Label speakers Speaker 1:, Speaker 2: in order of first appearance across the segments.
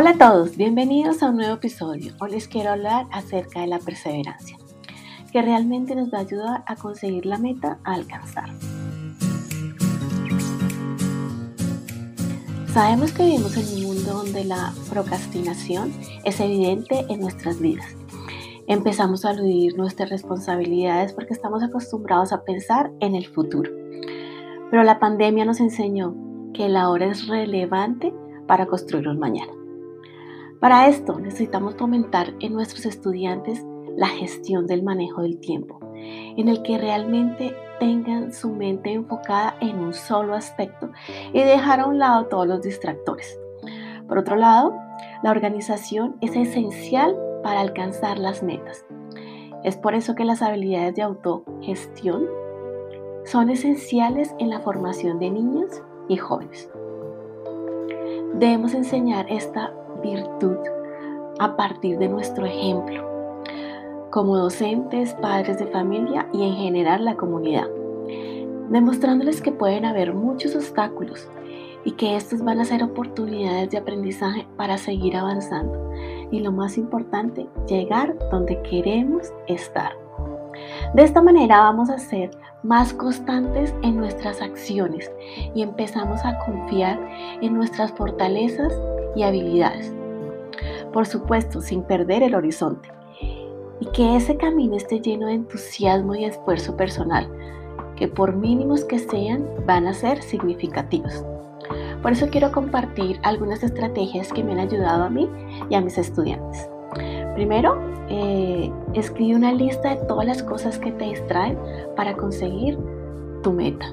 Speaker 1: Hola a todos, bienvenidos a un nuevo episodio. Hoy les quiero hablar acerca de la perseverancia, que realmente nos va a ayudar a conseguir la meta a alcanzar. Sabemos que vivimos en un mundo donde la procrastinación es evidente en nuestras vidas. Empezamos a aludir nuestras responsabilidades porque estamos acostumbrados a pensar en el futuro. Pero la pandemia nos enseñó que la hora es relevante para construir un mañana. Para esto necesitamos fomentar en nuestros estudiantes la gestión del manejo del tiempo, en el que realmente tengan su mente enfocada en un solo aspecto y dejar a un lado todos los distractores. Por otro lado, la organización es esencial para alcanzar las metas. Es por eso que las habilidades de autogestión son esenciales en la formación de niños y jóvenes. Debemos enseñar esta virtud a partir de nuestro ejemplo, como docentes, padres de familia y en general la comunidad, demostrándoles que pueden haber muchos obstáculos y que estos van a ser oportunidades de aprendizaje para seguir avanzando y lo más importante, llegar donde queremos estar. De esta manera vamos a ser más constantes en nuestras acciones y empezamos a confiar en nuestras fortalezas y habilidades. Por supuesto, sin perder el horizonte. Y que ese camino esté lleno de entusiasmo y esfuerzo personal, que por mínimos que sean, van a ser significativos. Por eso quiero compartir algunas estrategias que me han ayudado a mí y a mis estudiantes. Primero, eh, escribe una lista de todas las cosas que te distraen para conseguir tu meta.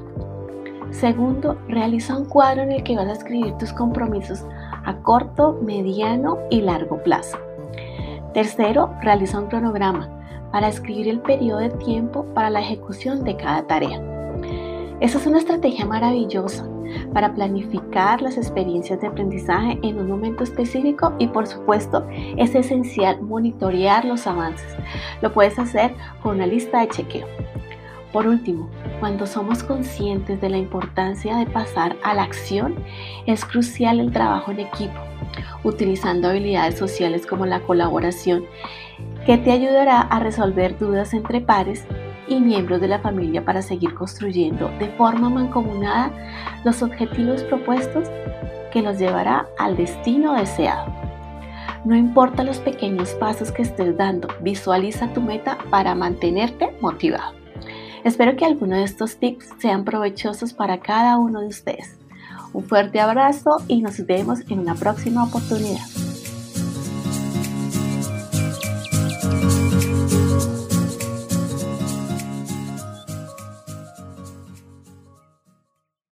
Speaker 1: Segundo, realiza un cuadro en el que vas a escribir tus compromisos a corto, mediano y largo plazo. Tercero, realiza un cronograma para escribir el periodo de tiempo para la ejecución de cada tarea. Esa es una estrategia maravillosa para planificar las experiencias de aprendizaje en un momento específico y por supuesto es esencial monitorear los avances. Lo puedes hacer con una lista de chequeo. Por último, cuando somos conscientes de la importancia de pasar a la acción, es crucial el trabajo en equipo, utilizando habilidades sociales como la colaboración, que te ayudará a resolver dudas entre pares y miembros de la familia para seguir construyendo de forma mancomunada los objetivos propuestos que los llevará al destino deseado. No importa los pequeños pasos que estés dando, visualiza tu meta para mantenerte motivado. Espero que algunos de estos tips sean provechosos para cada uno de ustedes. Un fuerte abrazo y nos vemos en una próxima oportunidad.